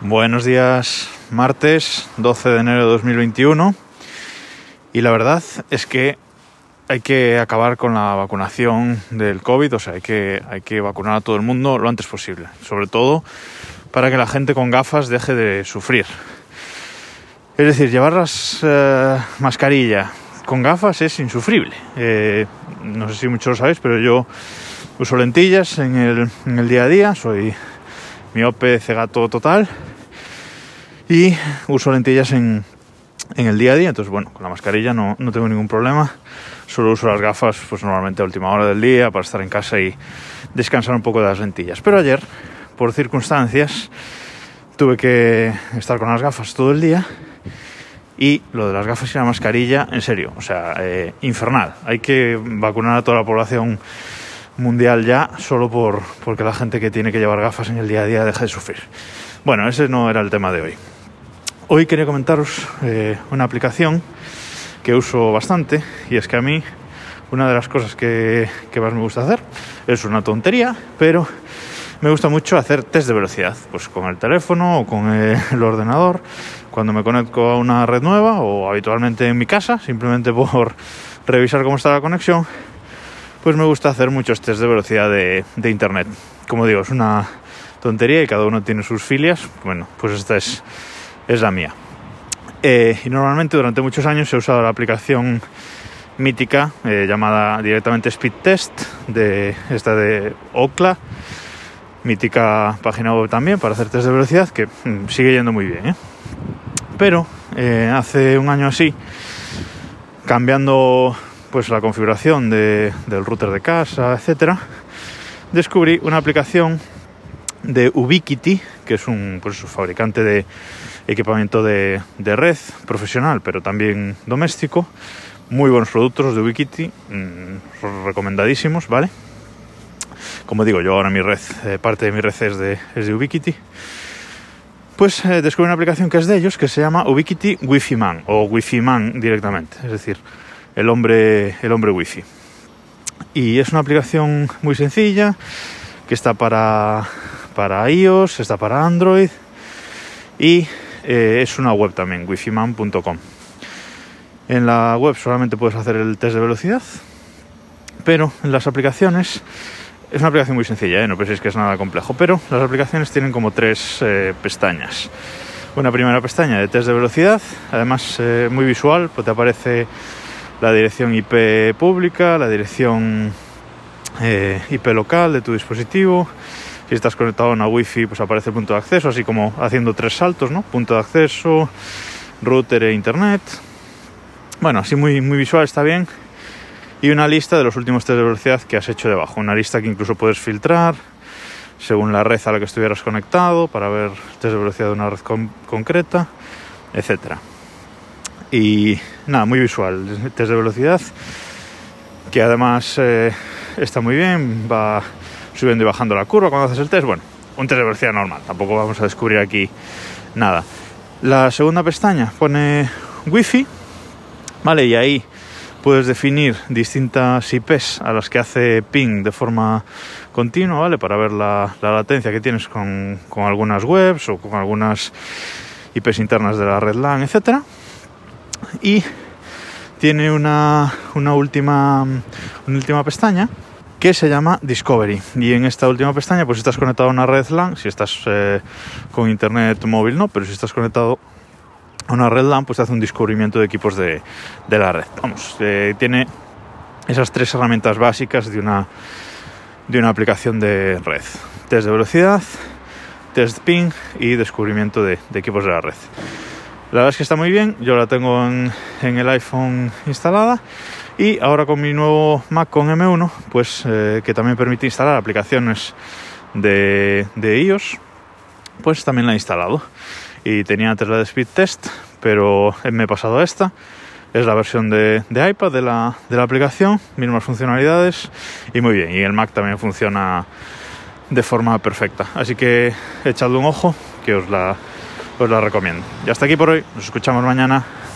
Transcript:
Buenos días, martes 12 de enero de 2021 y la verdad es que hay que acabar con la vacunación del COVID, o sea, hay que, hay que vacunar a todo el mundo lo antes posible, sobre todo para que la gente con gafas deje de sufrir. Es decir, llevar las eh, mascarilla con gafas es insufrible. Eh, no sé si muchos lo sabéis, pero yo uso lentillas en el, en el día a día, soy miope cegato total y uso lentillas en, en, el día a día, entonces bueno, con la mascarilla no, no, tengo ningún problema, solo uso las gafas pues normalmente a última hora del día para estar en casa y descansar un poco de las lentillas, pero ayer por circunstancias tuve que estar con las gafas todo el día y lo de las gafas y la mascarilla, en serio, o sea, eh, infernal. Hay que vacunar a toda la población mundial ya solo por porque la gente que tiene que llevar gafas en el día a día deja de sufrir. Bueno, ese no era el tema de hoy. Hoy quería comentaros eh, una aplicación que uso bastante y es que a mí una de las cosas que, más me gusta hacer es una tontería, pero me gusta mucho hacer test de velocidad, pues con el teléfono o con el ordenador, cuando me conecto a una red nueva o habitualmente en mi casa, simplemente por revisar cómo está la conexión, pues me gusta hacer muchos test de velocidad de, de internet. Como digo, es una tontería y cada uno tiene sus filias, bueno, pues esta es, es la mía. Eh, y normalmente durante muchos años he usado la aplicación mítica eh, llamada directamente Speed Test, de esta de Ocla, mítica página web también para hacer test de velocidad, que mm, sigue yendo muy bien. ¿eh? Pero hace un año así, cambiando pues la configuración de, del router de casa, etcétera, descubrí una aplicación de Ubiquiti, que es un pues, fabricante de equipamiento de, red profesional, pero también doméstico. Muy buenos productos de Ubiquiti, mmm, recomendadísimos, ¿vale? Como digo, yo ahora mi red, eh, parte de mi red es de, es de Ubiquiti. Pues eh, descubrí una aplicación que es de ellos, que se llama Ubiquiti Wi-Fi Man, o Wi-Fi Man directamente, es decir, el hombre, el hombre Wi-Fi. Y es una aplicación muy sencilla, que está para, para iOS, está para Android y eh, es una web también, wifiman.com. En la web solamente puedes hacer el test de velocidad, pero en las aplicaciones es una aplicación muy sencilla, ¿eh? no penséis que es nada complejo, pero las aplicaciones tienen como tres eh, pestañas. Una primera pestaña de test de velocidad, además muy visual, pues te aparece la dirección IP pública, la dirección IP local de tu dispositivo. Si estás conectado a una Wi-Fi, pues aparece el punto de acceso, así como haciendo tres saltos, ¿no? Punto de acceso, router e internet. Bueno, así muy, muy visual, está bien. Y una lista de los últimos test de velocidad que has hecho debajo. Una lista que incluso puedes filtrar según la red a la que estuvieras conectado para ver test de velocidad de una red con concreta, etcétera. Y nada, muy visual, test de velocidad, que además eh, está muy bien, va subiendo y bajando la curva cuando haces el test. Bueno, un test de velocidad normal, tampoco vamos a descubrir aquí nada. La segunda pestaña pone Wi-Fi, ¿vale? Y ahí puedes definir distintas IPs a las que hace ping de forma continua, ¿vale? Para ver la, la latencia que tienes con, con, algunas webs o con algunas IPs internas de la red LAN, etcétera. Y tiene una, una, última, una última pestaña que se llama Discovery. Y en esta última pestaña, pues si estás conectado a una red LAN, si estás eh, con internet móvil no, pero si estás conectado a una red LAN, pues te hace un descubrimiento de equipos de, de la red. Vamos, eh, tiene esas tres herramientas básicas de una, de una aplicación de red. Test de velocidad, test ping y descubrimiento de, de equipos de la red. La verdad es que está muy bien, yo la tengo en, en, el iPhone instalada y ahora con mi nuevo Mac con M1, pues eh, que también permite instalar aplicaciones de, de, iOS, pues también la he instalado. Y tenía antes la de Speed Test, pero me he pasado a esta. Es la versión de, de iPad de la, de la aplicación, mismas funcionalidades y muy bien. Y el Mac también funciona de forma perfecta. Así que echadle un ojo, que os la, os la recomiendo. Y hasta aquí por hoy, nos escuchamos mañana.